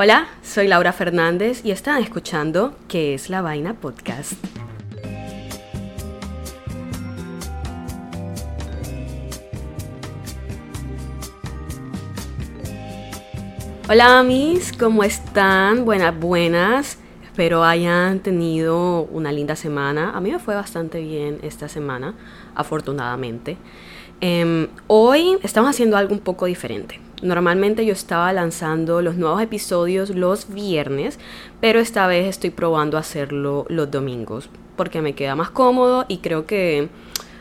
Hola, soy Laura Fernández y están escuchando ¿Qué es la vaina podcast? Hola amis, ¿cómo están? Buenas, buenas. Espero hayan tenido una linda semana. A mí me fue bastante bien esta semana, afortunadamente. Em, hoy estamos haciendo algo un poco diferente. Normalmente yo estaba lanzando los nuevos episodios los viernes, pero esta vez estoy probando hacerlo los domingos porque me queda más cómodo y creo que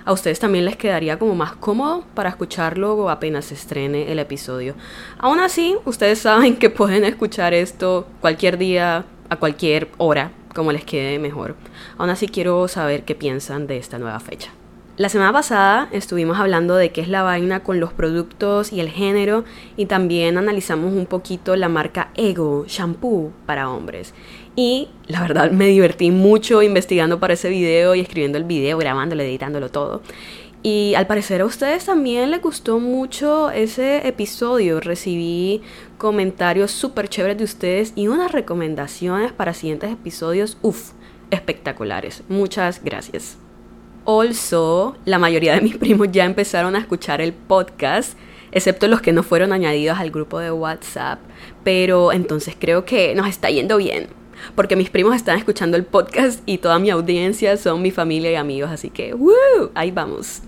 a ustedes también les quedaría como más cómodo para escucharlo apenas se estrene el episodio. Aún así, ustedes saben que pueden escuchar esto cualquier día, a cualquier hora, como les quede mejor. Aún así quiero saber qué piensan de esta nueva fecha. La semana pasada estuvimos hablando de qué es la vaina con los productos y el género y también analizamos un poquito la marca Ego Shampoo para hombres. Y la verdad me divertí mucho investigando para ese video y escribiendo el video, grabándolo, editándolo todo. Y al parecer a ustedes también les gustó mucho ese episodio. Recibí comentarios súper chéveres de ustedes y unas recomendaciones para siguientes episodios, uff, espectaculares. Muchas gracias. Also, la mayoría de mis primos ya empezaron a escuchar el podcast, excepto los que no fueron añadidos al grupo de WhatsApp. Pero entonces creo que nos está yendo bien, porque mis primos están escuchando el podcast y toda mi audiencia son mi familia y amigos, así que ¡woo! Ahí vamos.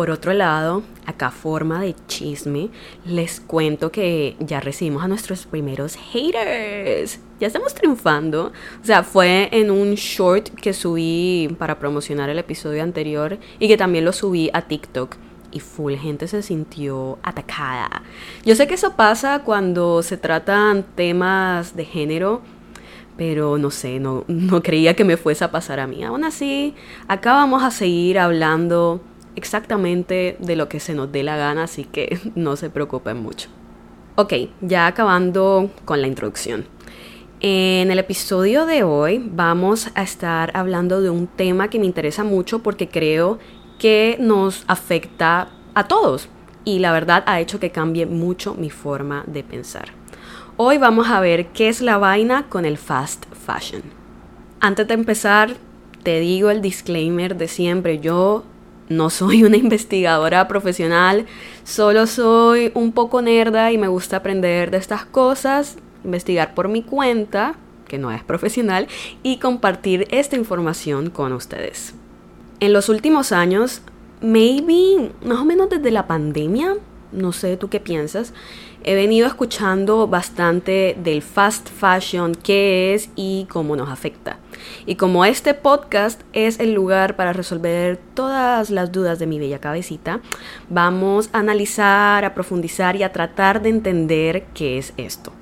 Por otro lado, acá forma de chisme, les cuento que ya recibimos a nuestros primeros haters. Ya estamos triunfando. O sea, fue en un short que subí para promocionar el episodio anterior y que también lo subí a TikTok. Y full gente se sintió atacada. Yo sé que eso pasa cuando se tratan temas de género, pero no sé, no, no creía que me fuese a pasar a mí. Aún así, acá vamos a seguir hablando exactamente de lo que se nos dé la gana, así que no se preocupen mucho. Ok, ya acabando con la introducción. En el episodio de hoy vamos a estar hablando de un tema que me interesa mucho porque creo que nos afecta a todos y la verdad ha hecho que cambie mucho mi forma de pensar. Hoy vamos a ver qué es la vaina con el fast fashion. Antes de empezar, te digo el disclaimer de siempre, yo no soy una investigadora profesional, solo soy un poco nerda y me gusta aprender de estas cosas, investigar por mi cuenta, que no es profesional, y compartir esta información con ustedes. En los últimos años, maybe más o menos desde la pandemia, no sé tú qué piensas, he venido escuchando bastante del fast fashion, qué es y cómo nos afecta. Y como este podcast es el lugar para resolver todas las dudas de mi bella cabecita, vamos a analizar, a profundizar y a tratar de entender qué es esto.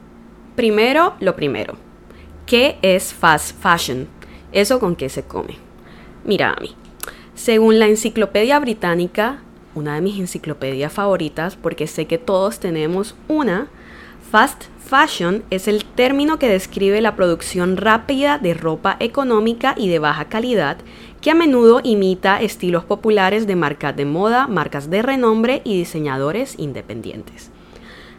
Primero, lo primero. ¿Qué es fast fashion? ¿Eso con qué se come? Mira a mí. Según la Enciclopedia Británica, una de mis enciclopedias favoritas, porque sé que todos tenemos una, fast fashion es el término que describe la producción rápida de ropa económica y de baja calidad que a menudo imita estilos populares de marcas de moda, marcas de renombre y diseñadores independientes.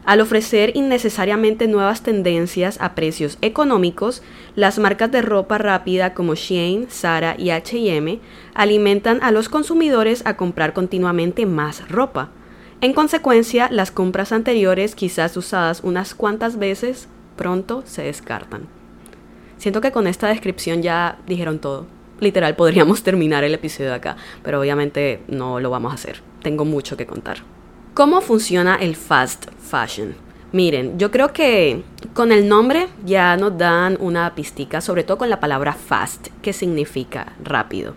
Al ofrecer innecesariamente nuevas tendencias a precios económicos, las marcas de ropa rápida como Shein, Zara y HM alimentan a los consumidores a comprar continuamente más ropa. En consecuencia, las compras anteriores, quizás usadas unas cuantas veces, pronto se descartan. Siento que con esta descripción ya dijeron todo. Literal, podríamos terminar el episodio acá, pero obviamente no lo vamos a hacer. Tengo mucho que contar. ¿Cómo funciona el fast fashion? Miren, yo creo que con el nombre ya nos dan una pistica, sobre todo con la palabra fast, que significa rápido.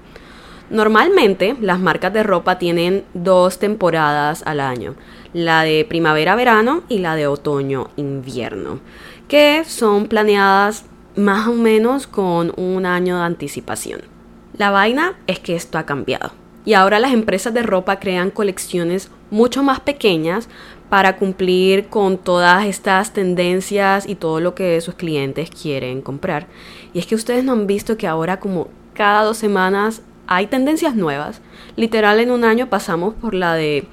Normalmente las marcas de ropa tienen dos temporadas al año, la de primavera-verano y la de otoño-invierno, que son planeadas más o menos con un año de anticipación. La vaina es que esto ha cambiado y ahora las empresas de ropa crean colecciones mucho más pequeñas para cumplir con todas estas tendencias y todo lo que sus clientes quieren comprar. Y es que ustedes no han visto que ahora como cada dos semanas hay tendencias nuevas. Literal en un año pasamos por la de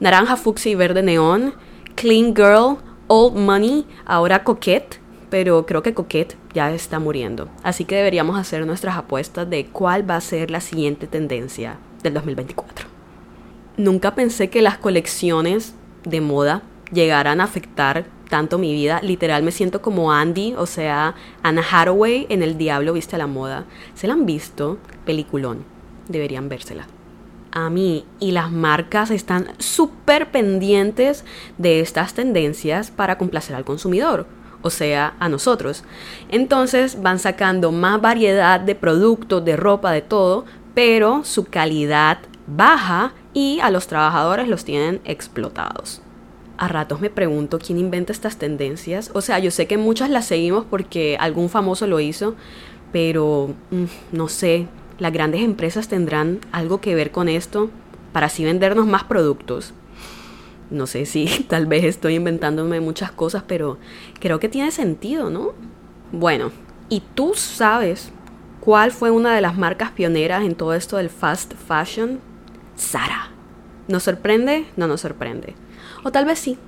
naranja, fucsia y verde neón, clean girl, old money, ahora coquette, pero creo que Coquette ya está muriendo. Así que deberíamos hacer nuestras apuestas de cuál va a ser la siguiente tendencia del 2024. Nunca pensé que las colecciones de moda llegaran a afectar tanto mi vida. Literal me siento como Andy, o sea, Anna Hathaway en El Diablo Viste a la Moda. ¿Se la han visto? Peliculón. Deberían vérsela. A mí y las marcas están súper pendientes de estas tendencias para complacer al consumidor, o sea, a nosotros. Entonces van sacando más variedad de productos, de ropa, de todo, pero su calidad baja y a los trabajadores los tienen explotados a ratos me pregunto quién inventa estas tendencias. O sea, yo sé que muchas las seguimos porque algún famoso lo hizo, pero mm, no sé, las grandes empresas tendrán algo que ver con esto para así vendernos más productos. No sé si tal vez estoy inventándome muchas cosas, pero creo que tiene sentido, ¿no? Bueno, ¿y tú sabes cuál fue una de las marcas pioneras en todo esto del fast fashion? Sara. ¿Nos sorprende? No nos sorprende. O tal vez sí.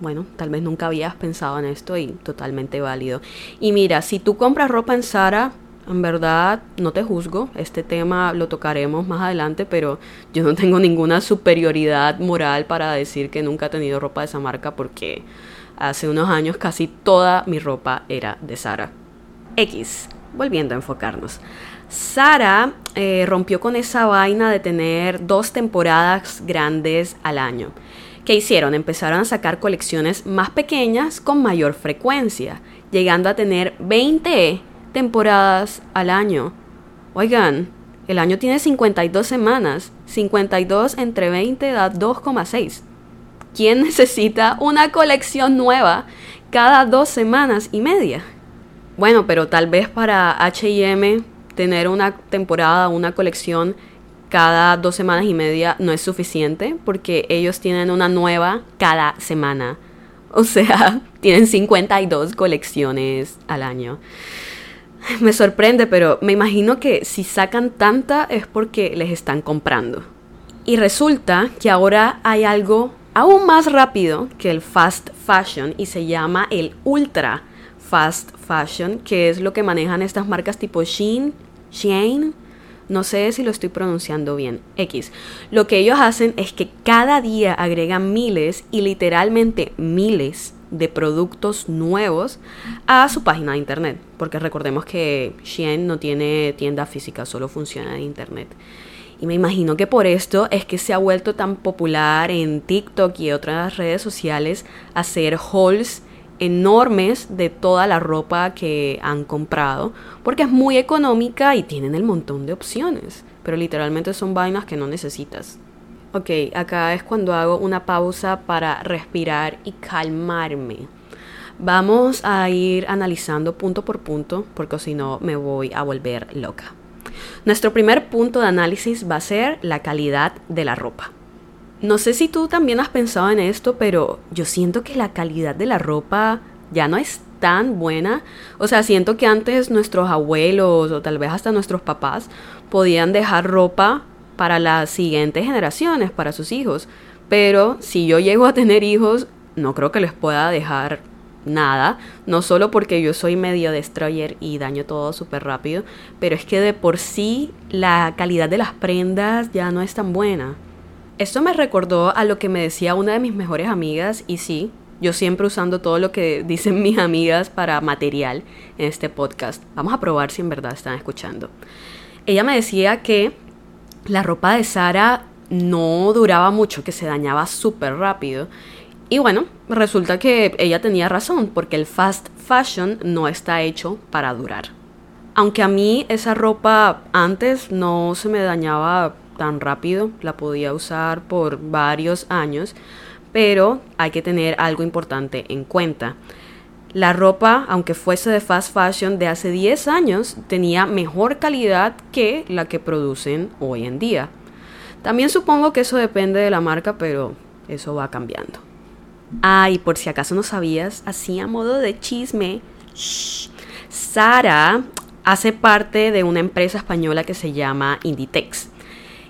Bueno, tal vez nunca habías pensado en esto y totalmente válido. Y mira, si tú compras ropa en Sara, en verdad no te juzgo. Este tema lo tocaremos más adelante, pero yo no tengo ninguna superioridad moral para decir que nunca he tenido ropa de esa marca porque hace unos años casi toda mi ropa era de Sara. X, volviendo a enfocarnos. Sara eh, rompió con esa vaina de tener dos temporadas grandes al año. ¿Qué hicieron? Empezaron a sacar colecciones más pequeñas con mayor frecuencia, llegando a tener 20 temporadas al año. Oigan, el año tiene 52 semanas. 52 entre 20 da 2,6. ¿Quién necesita una colección nueva cada dos semanas y media? Bueno, pero tal vez para HM tener una temporada, una colección cada dos semanas y media no es suficiente porque ellos tienen una nueva cada semana. O sea, tienen 52 colecciones al año. Me sorprende, pero me imagino que si sacan tanta es porque les están comprando. Y resulta que ahora hay algo aún más rápido que el fast fashion y se llama el ultra fast fashion, que es lo que manejan estas marcas tipo Shein, Shein, no sé si lo estoy pronunciando bien. X. Lo que ellos hacen es que cada día agregan miles y literalmente miles de productos nuevos a su página de internet. Porque recordemos que Shein no tiene tienda física, solo funciona en internet. Y me imagino que por esto es que se ha vuelto tan popular en TikTok y otras redes sociales hacer hauls enormes de toda la ropa que han comprado, porque es muy económica y tienen el montón de opciones, pero literalmente son vainas que no necesitas. Ok, acá es cuando hago una pausa para respirar y calmarme. Vamos a ir analizando punto por punto, porque si no me voy a volver loca. Nuestro primer punto de análisis va a ser la calidad de la ropa. No sé si tú también has pensado en esto, pero yo siento que la calidad de la ropa ya no es tan buena. O sea, siento que antes nuestros abuelos o tal vez hasta nuestros papás podían dejar ropa para las siguientes generaciones, para sus hijos. Pero si yo llego a tener hijos, no creo que les pueda dejar nada, no solo porque yo soy medio destroyer y daño todo súper rápido, pero es que de por sí la calidad de las prendas ya no es tan buena. Esto me recordó a lo que me decía una de mis mejores amigas y sí, yo siempre usando todo lo que dicen mis amigas para material en este podcast. Vamos a probar si en verdad están escuchando. Ella me decía que la ropa de Sara no duraba mucho, que se dañaba súper rápido. Y bueno, resulta que ella tenía razón, porque el fast fashion no está hecho para durar. Aunque a mí esa ropa antes no se me dañaba tan rápido, la podía usar por varios años, pero hay que tener algo importante en cuenta. La ropa, aunque fuese de fast fashion de hace 10 años, tenía mejor calidad que la que producen hoy en día. También supongo que eso depende de la marca, pero eso va cambiando. Ah, y por si acaso no sabías, así a modo de chisme, Sara hace parte de una empresa española que se llama Inditex.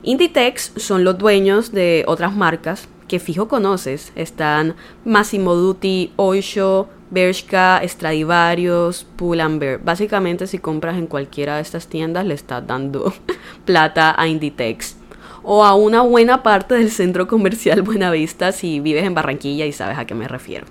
Inditex son los dueños de otras marcas que fijo conoces. Están Massimo Dutti, Oysho, Bershka, Stradivarius, Pull&Bear. Básicamente si compras en cualquiera de estas tiendas le estás dando plata a Inditex. O a una buena parte del centro comercial Buenavista si vives en Barranquilla y sabes a qué me refiero.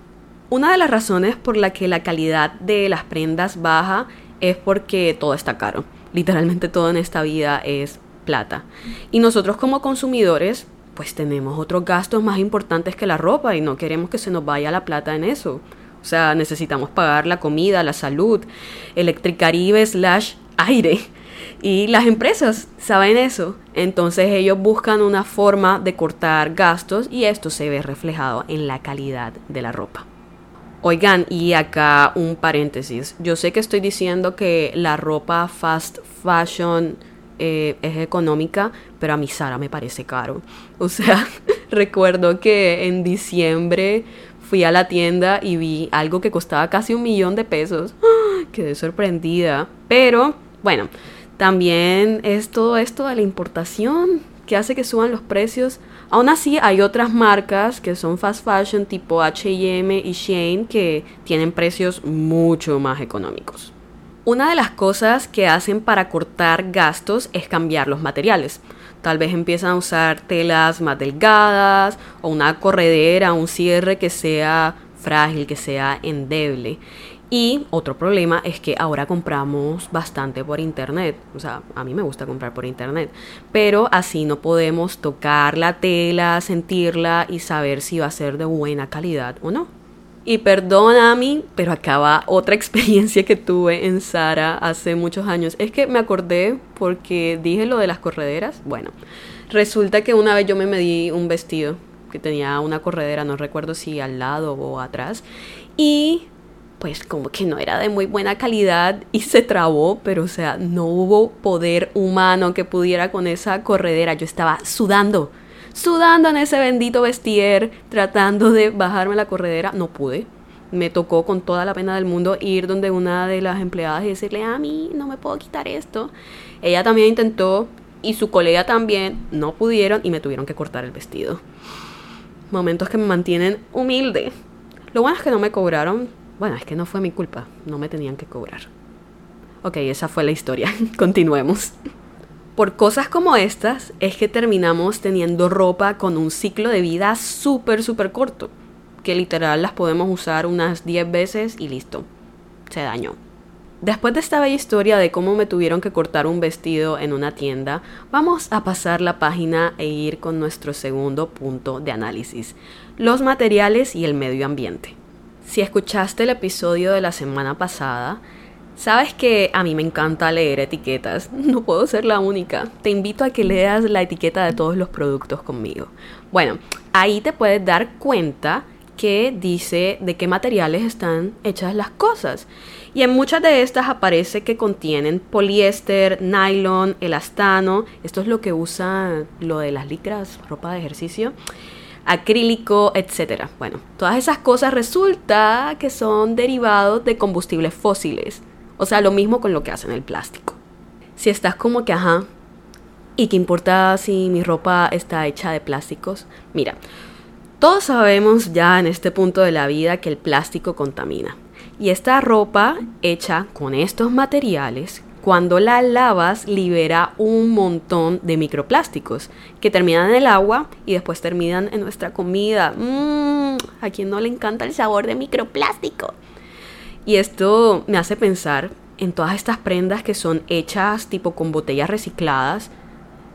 Una de las razones por la que la calidad de las prendas baja es porque todo está caro. Literalmente todo en esta vida es plata. Y nosotros como consumidores pues tenemos otros gastos más importantes que la ropa y no queremos que se nos vaya la plata en eso. O sea, necesitamos pagar la comida, la salud, Electricaribe slash aire. Y las empresas saben eso. Entonces ellos buscan una forma de cortar gastos y esto se ve reflejado en la calidad de la ropa. Oigan, y acá un paréntesis. Yo sé que estoy diciendo que la ropa fast fashion eh, es económica, pero a mi Sara me parece caro. O sea, recuerdo que en diciembre fui a la tienda y vi algo que costaba casi un millón de pesos. Quedé sorprendida. Pero, bueno, también es todo esto de la importación que hace que suban los precios. Aún así, hay otras marcas que son fast fashion tipo HM y Shane que tienen precios mucho más económicos. Una de las cosas que hacen para cortar gastos es cambiar los materiales. Tal vez empiezan a usar telas más delgadas o una corredera, un cierre que sea frágil, que sea endeble. Y otro problema es que ahora compramos bastante por internet. O sea, a mí me gusta comprar por internet. Pero así no podemos tocar la tela, sentirla y saber si va a ser de buena calidad o no. Y perdona a pero acaba otra experiencia que tuve en Sara hace muchos años. Es que me acordé porque dije lo de las correderas. Bueno, resulta que una vez yo me medí un vestido que tenía una corredera, no recuerdo si al lado o atrás. Y pues como que no era de muy buena calidad y se trabó, pero o sea, no hubo poder humano que pudiera con esa corredera. Yo estaba sudando, sudando en ese bendito vestier, tratando de bajarme la corredera. No pude. Me tocó con toda la pena del mundo ir donde una de las empleadas y decirle, a mí no me puedo quitar esto. Ella también intentó y su colega también no pudieron y me tuvieron que cortar el vestido. Momentos que me mantienen humilde. Lo bueno es que no me cobraron bueno, es que no fue mi culpa, no me tenían que cobrar. Ok, esa fue la historia, continuemos. Por cosas como estas es que terminamos teniendo ropa con un ciclo de vida súper, súper corto, que literal las podemos usar unas 10 veces y listo, se dañó. Después de esta bella historia de cómo me tuvieron que cortar un vestido en una tienda, vamos a pasar la página e ir con nuestro segundo punto de análisis, los materiales y el medio ambiente. Si escuchaste el episodio de la semana pasada, sabes que a mí me encanta leer etiquetas. No puedo ser la única. Te invito a que leas la etiqueta de todos los productos conmigo. Bueno, ahí te puedes dar cuenta que dice de qué materiales están hechas las cosas. Y en muchas de estas aparece que contienen poliéster, nylon, elastano. Esto es lo que usa lo de las licras, ropa de ejercicio acrílico, etcétera. Bueno, todas esas cosas resulta que son derivados de combustibles fósiles. O sea, lo mismo con lo que hacen el plástico. Si estás como que, ajá, ¿y qué importa si mi ropa está hecha de plásticos? Mira, todos sabemos ya en este punto de la vida que el plástico contamina. Y esta ropa hecha con estos materiales cuando la lavas libera un montón de microplásticos que terminan en el agua y después terminan en nuestra comida. Mmm, a quien no le encanta el sabor de microplástico. Y esto me hace pensar en todas estas prendas que son hechas tipo con botellas recicladas,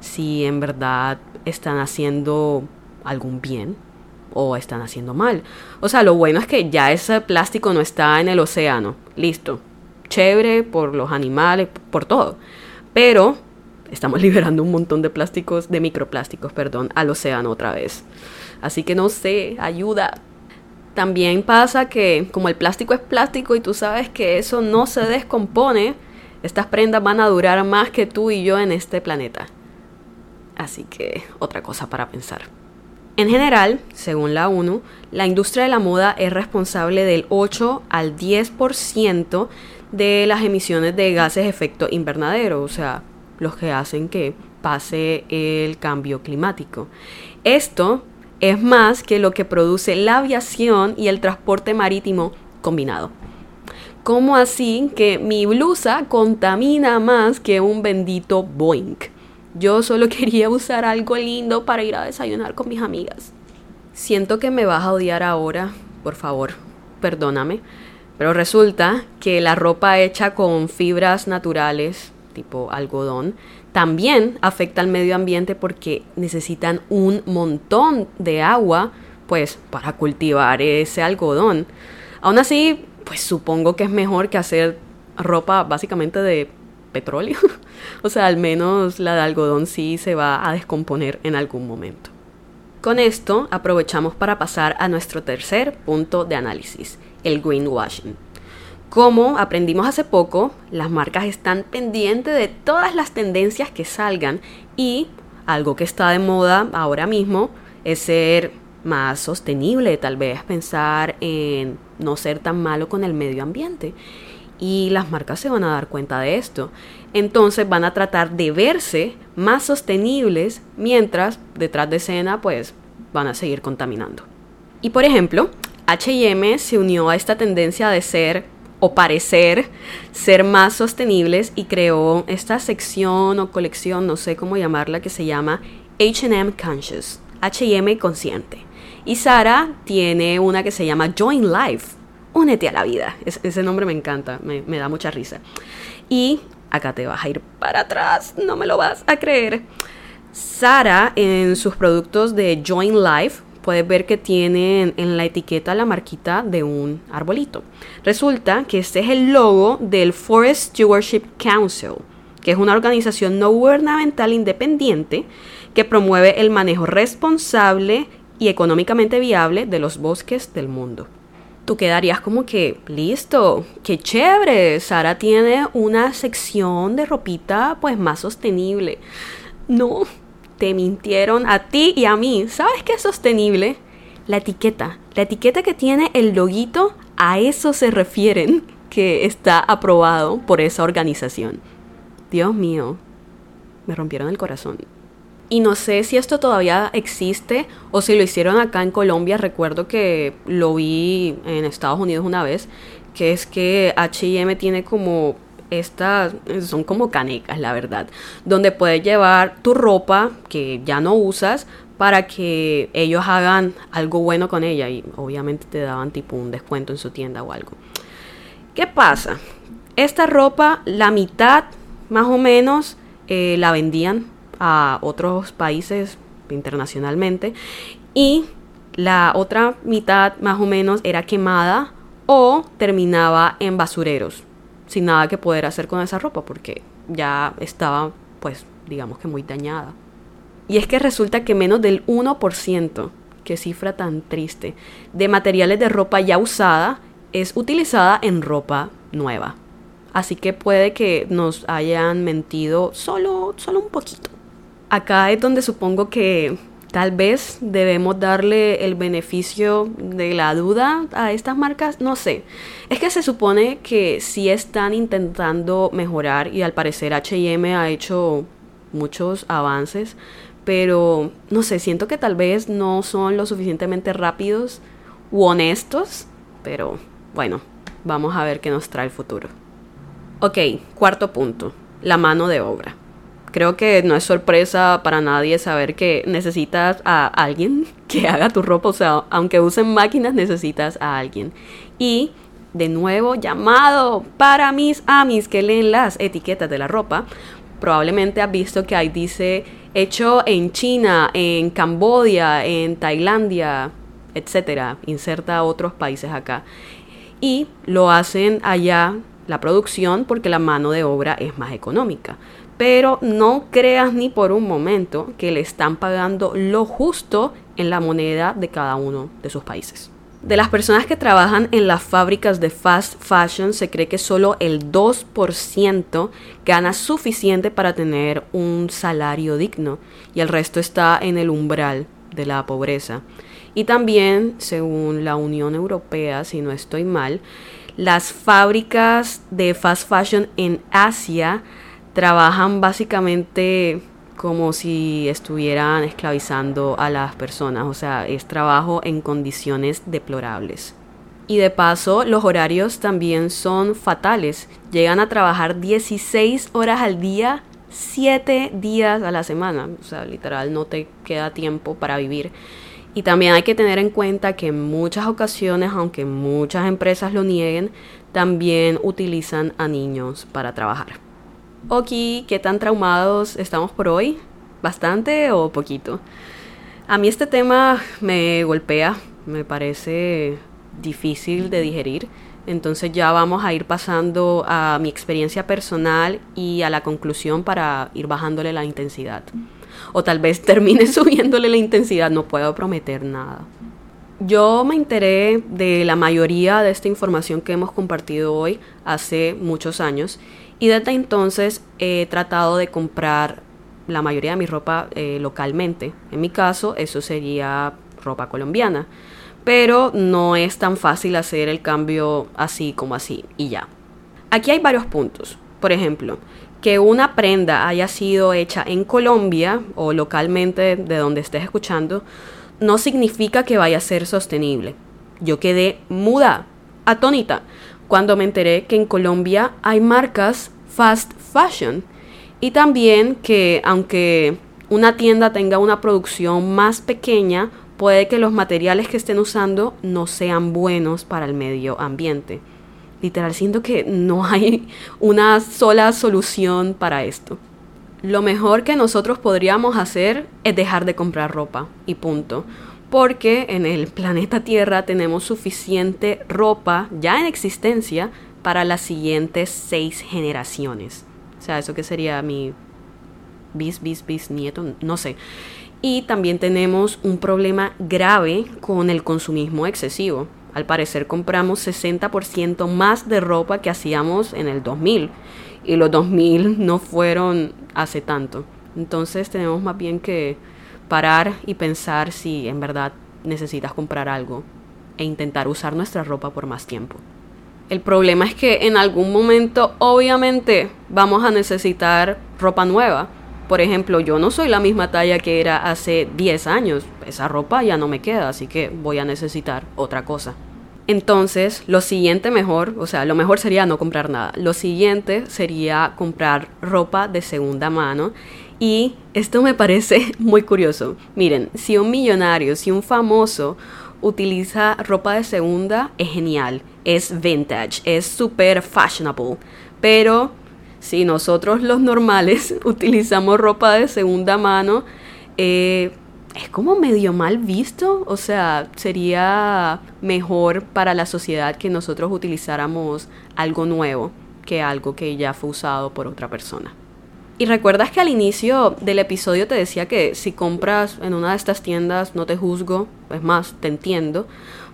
si en verdad están haciendo algún bien o están haciendo mal. O sea, lo bueno es que ya ese plástico no está en el océano. Listo, chévere por los animales, por todo. Pero estamos liberando un montón de plásticos, de microplásticos, perdón, al océano otra vez. Así que no sé, ayuda. También pasa que como el plástico es plástico y tú sabes que eso no se descompone, estas prendas van a durar más que tú y yo en este planeta. Así que otra cosa para pensar. En general, según la ONU, la industria de la moda es responsable del 8 al 10% de las emisiones de gases de efecto invernadero, o sea, los que hacen que pase el cambio climático. Esto es más que lo que produce la aviación y el transporte marítimo combinado. ¿Cómo así que mi blusa contamina más que un bendito Boeing? Yo solo quería usar algo lindo para ir a desayunar con mis amigas. Siento que me vas a odiar ahora, por favor, perdóname, pero resulta que la ropa hecha con fibras naturales, tipo algodón, también afecta al medio ambiente porque necesitan un montón de agua, pues, para cultivar ese algodón. Aún así, pues supongo que es mejor que hacer ropa básicamente de petróleo. o sea, al menos la de algodón sí se va a descomponer en algún momento. Con esto aprovechamos para pasar a nuestro tercer punto de análisis, el greenwashing. Como aprendimos hace poco, las marcas están pendientes de todas las tendencias que salgan y algo que está de moda ahora mismo es ser más sostenible, tal vez pensar en no ser tan malo con el medio ambiente. Y las marcas se van a dar cuenta de esto. Entonces van a tratar de verse más sostenibles mientras detrás de escena pues van a seguir contaminando. Y por ejemplo, HM se unió a esta tendencia de ser o parecer ser más sostenibles y creó esta sección o colección, no sé cómo llamarla, que se llama HM Conscious, HM Consciente. Y Sara tiene una que se llama Join Life, Únete a la vida. ese nombre me encanta, me, me da mucha risa. Y acá te vas a ir para atrás, no me lo vas a creer. Sara en sus productos de Join Life puedes ver que tienen en la etiqueta la marquita de un arbolito. Resulta que este es el logo del Forest Stewardship Council, que es una organización no gubernamental independiente que promueve el manejo responsable y económicamente viable de los bosques del mundo. Tú quedarías como que, listo, qué chévere, Sara tiene una sección de ropita pues más sostenible. No, te mintieron a ti y a mí. ¿Sabes qué es sostenible? La etiqueta. La etiqueta que tiene el loguito, a eso se refieren que está aprobado por esa organización. Dios mío, me rompieron el corazón. Y no sé si esto todavía existe o si lo hicieron acá en Colombia. Recuerdo que lo vi en Estados Unidos una vez, que es que HM tiene como estas son como canecas, la verdad, donde puedes llevar tu ropa que ya no usas para que ellos hagan algo bueno con ella y obviamente te daban tipo un descuento en su tienda o algo. ¿Qué pasa? Esta ropa, la mitad más o menos, eh, la vendían a otros países internacionalmente y la otra mitad más o menos era quemada o terminaba en basureros sin nada que poder hacer con esa ropa porque ya estaba, pues, digamos que muy dañada. Y es que resulta que menos del 1%, qué cifra tan triste, de materiales de ropa ya usada es utilizada en ropa nueva. Así que puede que nos hayan mentido solo, solo un poquito. Acá es donde supongo que Tal vez debemos darle el beneficio de la duda a estas marcas, no sé. Es que se supone que sí están intentando mejorar y al parecer HM ha hecho muchos avances, pero no sé, siento que tal vez no son lo suficientemente rápidos u honestos, pero bueno, vamos a ver qué nos trae el futuro. Ok, cuarto punto, la mano de obra creo que no es sorpresa para nadie saber que necesitas a alguien que haga tu ropa. O sea, aunque usen máquinas, necesitas a alguien. Y de nuevo, llamado para mis amis que leen las etiquetas de la ropa. Probablemente has visto que ahí dice hecho en China, en Cambodia, en Tailandia, etcétera. Inserta otros países acá. Y lo hacen allá la producción porque la mano de obra es más económica pero no creas ni por un momento que le están pagando lo justo en la moneda de cada uno de sus países. De las personas que trabajan en las fábricas de fast fashion se cree que solo el 2% gana suficiente para tener un salario digno y el resto está en el umbral de la pobreza. Y también, según la Unión Europea, si no estoy mal, las fábricas de fast fashion en Asia trabajan básicamente como si estuvieran esclavizando a las personas, o sea, es trabajo en condiciones deplorables. Y de paso, los horarios también son fatales. Llegan a trabajar 16 horas al día, 7 días a la semana. O sea, literal, no te queda tiempo para vivir. Y también hay que tener en cuenta que en muchas ocasiones, aunque muchas empresas lo nieguen, también utilizan a niños para trabajar. Ok, ¿qué tan traumados estamos por hoy? ¿Bastante o poquito? A mí este tema me golpea, me parece difícil de digerir. Entonces ya vamos a ir pasando a mi experiencia personal y a la conclusión para ir bajándole la intensidad. O tal vez termine subiéndole la intensidad, no puedo prometer nada. Yo me enteré de la mayoría de esta información que hemos compartido hoy hace muchos años y desde entonces he tratado de comprar la mayoría de mi ropa eh, localmente. En mi caso, eso sería ropa colombiana. Pero no es tan fácil hacer el cambio así como así y ya. Aquí hay varios puntos. Por ejemplo, que una prenda haya sido hecha en Colombia o localmente de donde estés escuchando, no significa que vaya a ser sostenible. Yo quedé muda, atónita, cuando me enteré que en Colombia hay marcas fast fashion y también que aunque una tienda tenga una producción más pequeña, puede que los materiales que estén usando no sean buenos para el medio ambiente. Literal, siento que no hay una sola solución para esto. Lo mejor que nosotros podríamos hacer es dejar de comprar ropa y punto porque en el planeta Tierra tenemos suficiente ropa ya en existencia para las siguientes seis generaciones. O sea, eso que sería mi bis, bis, bis nieto, no sé. Y también tenemos un problema grave con el consumismo excesivo. Al parecer compramos 60% más de ropa que hacíamos en el 2000. Y los 2000 no fueron hace tanto. Entonces tenemos más bien que parar y pensar si en verdad necesitas comprar algo e intentar usar nuestra ropa por más tiempo. El problema es que en algún momento obviamente vamos a necesitar ropa nueva. Por ejemplo, yo no soy la misma talla que era hace 10 años. Esa ropa ya no me queda, así que voy a necesitar otra cosa. Entonces, lo siguiente mejor, o sea, lo mejor sería no comprar nada. Lo siguiente sería comprar ropa de segunda mano y esto me parece muy curioso. Miren, si un millonario, si un famoso utiliza ropa de segunda, es genial, es vintage, es super fashionable. Pero si nosotros los normales utilizamos ropa de segunda mano, eh, es como medio mal visto. O sea, sería mejor para la sociedad que nosotros utilizáramos algo nuevo que algo que ya fue usado por otra persona. Y recuerdas que al inicio del episodio te decía que si compras en una de estas tiendas no te juzgo, es más, te entiendo,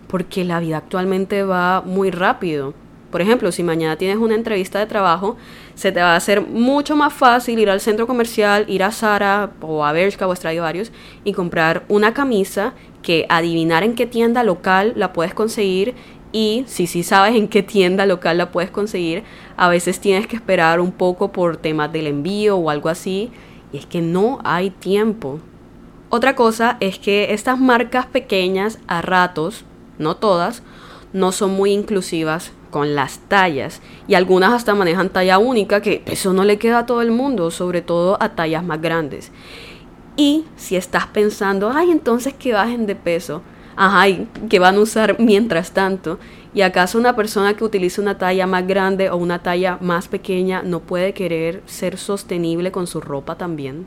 porque la vida actualmente va muy rápido. Por ejemplo, si mañana tienes una entrevista de trabajo, se te va a hacer mucho más fácil ir al centro comercial, ir a Zara o a Bershka o varios y comprar una camisa que adivinar en qué tienda local la puedes conseguir y si sí sabes en qué tienda local la puedes conseguir, a veces tienes que esperar un poco por temas del envío o algo así. Y es que no hay tiempo. Otra cosa es que estas marcas pequeñas a ratos, no todas, no son muy inclusivas con las tallas y algunas hasta manejan talla única que eso no le queda a todo el mundo, sobre todo a tallas más grandes. Y si estás pensando, ay, entonces que bajen de peso, ajá, que van a usar mientras tanto. ¿Y acaso una persona que utiliza una talla más grande o una talla más pequeña no puede querer ser sostenible con su ropa también?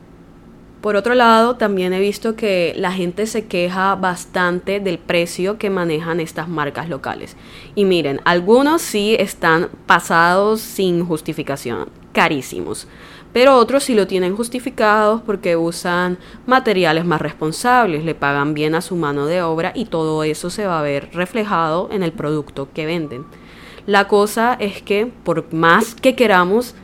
Por otro lado, también he visto que la gente se queja bastante del precio que manejan estas marcas locales. Y miren, algunos sí están pasados sin justificación, carísimos pero otros sí lo tienen justificados porque usan materiales más responsables, le pagan bien a su mano de obra y todo eso se va a ver reflejado en el producto que venden. La cosa es que por más que queramos,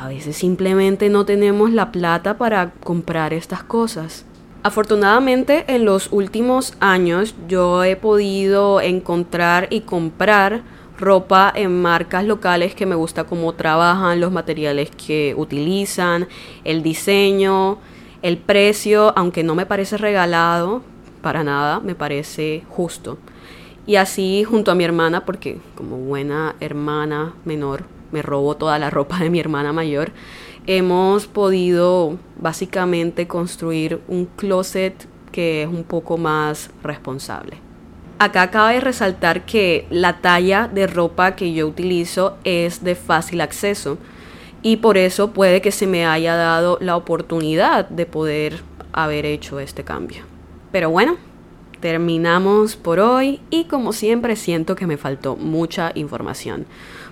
a veces simplemente no tenemos la plata para comprar estas cosas. Afortunadamente en los últimos años yo he podido encontrar y comprar ropa en marcas locales que me gusta cómo trabajan, los materiales que utilizan, el diseño, El precio, aunque no me parece regalado, para nada, me parece justo. Y así junto a mi hermana, porque como buena hermana menor, me robo toda la ropa de mi hermana mayor, hemos podido básicamente construir un closet que es un poco más responsable. Acá cabe resaltar que la talla de ropa que yo utilizo es de fácil acceso y por eso puede que se me haya dado la oportunidad de poder haber hecho este cambio. Pero bueno, terminamos por hoy y como siempre siento que me faltó mucha información.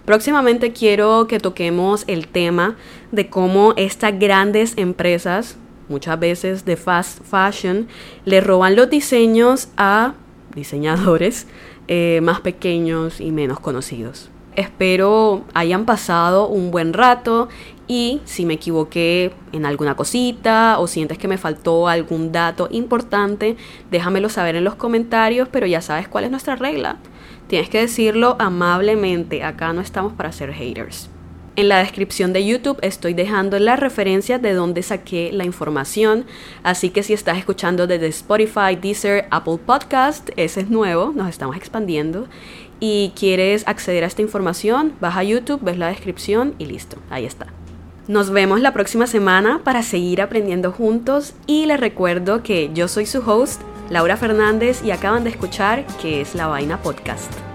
Próximamente quiero que toquemos el tema de cómo estas grandes empresas, muchas veces de fast fashion, le roban los diseños a diseñadores eh, más pequeños y menos conocidos. Espero hayan pasado un buen rato y si me equivoqué en alguna cosita o sientes que me faltó algún dato importante, déjamelo saber en los comentarios, pero ya sabes cuál es nuestra regla. Tienes que decirlo amablemente, acá no estamos para ser haters. En la descripción de YouTube estoy dejando las referencias de donde saqué la información, así que si estás escuchando desde Spotify, Deezer, Apple Podcast, ese es nuevo, nos estamos expandiendo, y quieres acceder a esta información, baja a YouTube, ves la descripción y listo, ahí está. Nos vemos la próxima semana para seguir aprendiendo juntos y les recuerdo que yo soy su host, Laura Fernández, y acaban de escuchar que es La Vaina Podcast.